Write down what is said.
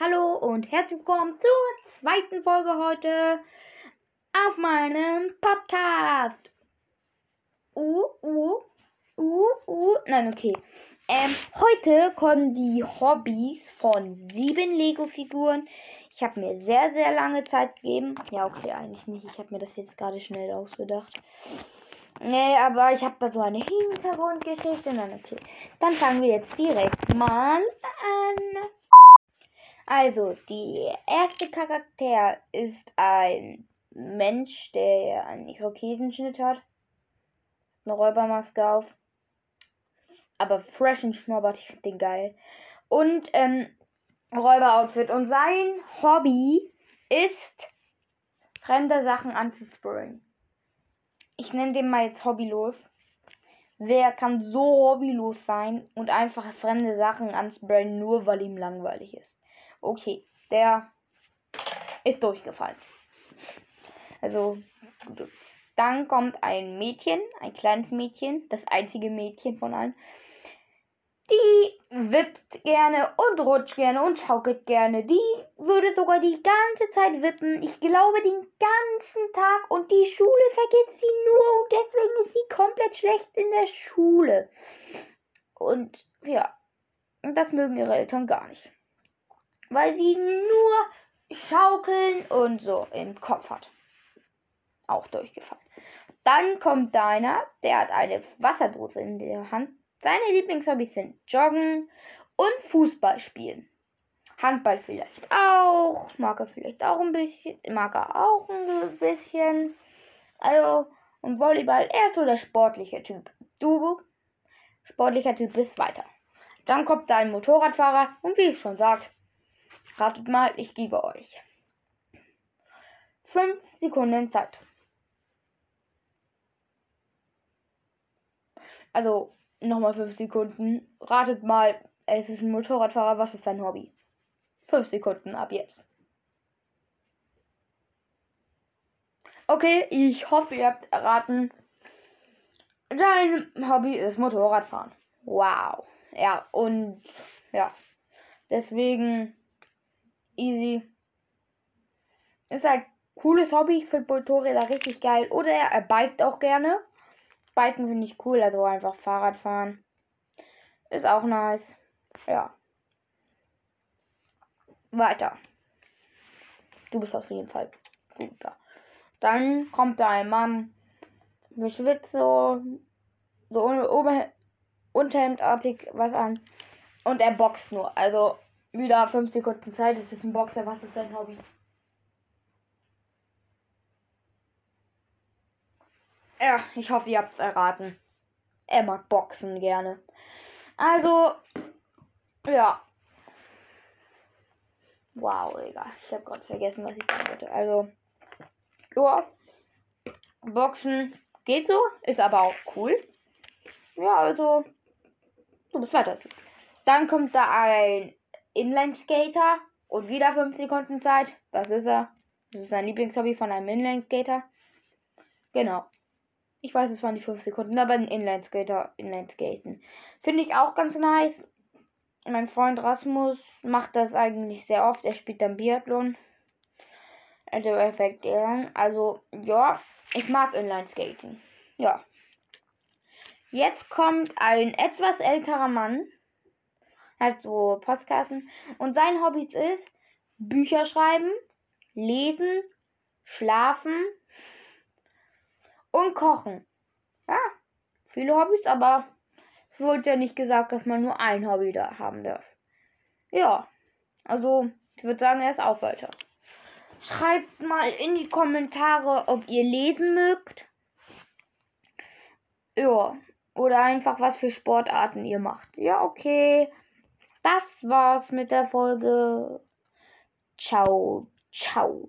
Hallo und herzlich willkommen zur zweiten Folge heute auf meinem Podcast. Uh, uh, uh, uh. Nein, okay. Ähm, heute kommen die Hobbys von sieben Lego-Figuren. Ich habe mir sehr, sehr lange Zeit gegeben. Ja, okay, eigentlich nicht. Ich habe mir das jetzt gerade schnell ausgedacht. Nee, aber ich habe da so eine Hintergrundgeschichte. Nein, okay. Dann fangen wir jetzt direkt mal an. Also, die erste Charakter ist ein Mensch, der einen Irokesenschnitt hat. Eine Räubermaske auf. Aber fresh und schnobbert, ich finde den geil. Und, ähm, Räuberoutfit. Und sein Hobby ist, fremde Sachen anzusprayen ich nenne den mal jetzt hobbylos. Wer kann so hobbylos sein und einfach fremde Sachen ansprayen, nur weil ihm langweilig ist? Okay, der ist durchgefallen. Also, dann kommt ein Mädchen, ein kleines Mädchen, das einzige Mädchen von allen. Die wippt gerne und rutscht gerne und schaukelt gerne. Die würde sogar die ganze Zeit wippen. Ich glaube den ganzen Tag und die Schule vergisst sie nur und deswegen ist sie komplett schlecht in der Schule. Und ja, das mögen ihre Eltern gar nicht. Weil sie nur schaukeln und so im Kopf hat. Auch durchgefallen. Dann kommt deiner, der hat eine Wasserdose in der Hand seine Lieblingshobbys sind Joggen und Fußball spielen. Handball vielleicht auch, mag er vielleicht auch ein bisschen, mag er auch ein bisschen. Also, und Volleyball, er ist so der sportliche Typ. Du, sportlicher Typ, bist weiter. Dann kommt da ein Motorradfahrer und wie ich schon sagt, ratet mal, ich gebe euch. Fünf Sekunden Zeit. Also, Nochmal 5 Sekunden. Ratet mal, es ist ein Motorradfahrer. Was ist sein Hobby? 5 Sekunden ab jetzt. Okay, ich hoffe, ihr habt erraten. Dein Hobby ist Motorradfahren. Wow. Ja, und ja. Deswegen easy. Ist halt cooles Hobby. Ich finde Motorräder richtig geil. Oder er biked auch gerne. Biken finde ich cool, also einfach Fahrrad fahren. Ist auch nice. Ja. Weiter. Du bist auf jeden Fall guter. Dann kommt da ein Mann, beschwitzt so, so Ober unterhemdartig was an. Und er boxt nur. Also wieder 5 Sekunden Zeit. Es ist ein Boxer. Was ist sein Hobby? Ja, ich hoffe, ihr habt es erraten. Er mag Boxen gerne. Also, ja. Wow, Digga. Ich habe gerade vergessen, was ich sagen wollte. Also, ja. Boxen geht so, ist aber auch cool. Ja, also, du bist weiter. Dann kommt da ein Inline-Skater und wieder 5 Sekunden Zeit. Was ist er? Das ist sein Lieblingshobby von einem Inline-Skater. Genau. Ich weiß, es waren die 5 Sekunden, aber ein Inlineskater, Inlineskaten. Finde ich auch ganz nice. Mein Freund Rasmus macht das eigentlich sehr oft. Er spielt dann Biathlon. Also Effekt Also, ja, ich mag Inlineskaten. Ja. Jetzt kommt ein etwas älterer Mann. Hat so Postkarten. Und sein Hobby ist Bücher schreiben, lesen, schlafen und Kochen. Ja, viele Hobbys, aber es wurde ja nicht gesagt, dass man nur ein Hobby da haben darf. Ja, also ich würde sagen, er ist auch weiter. Schreibt mal in die Kommentare, ob ihr lesen mögt. Ja, oder einfach was für Sportarten ihr macht. Ja, okay. Das war's mit der Folge. Ciao, ciao.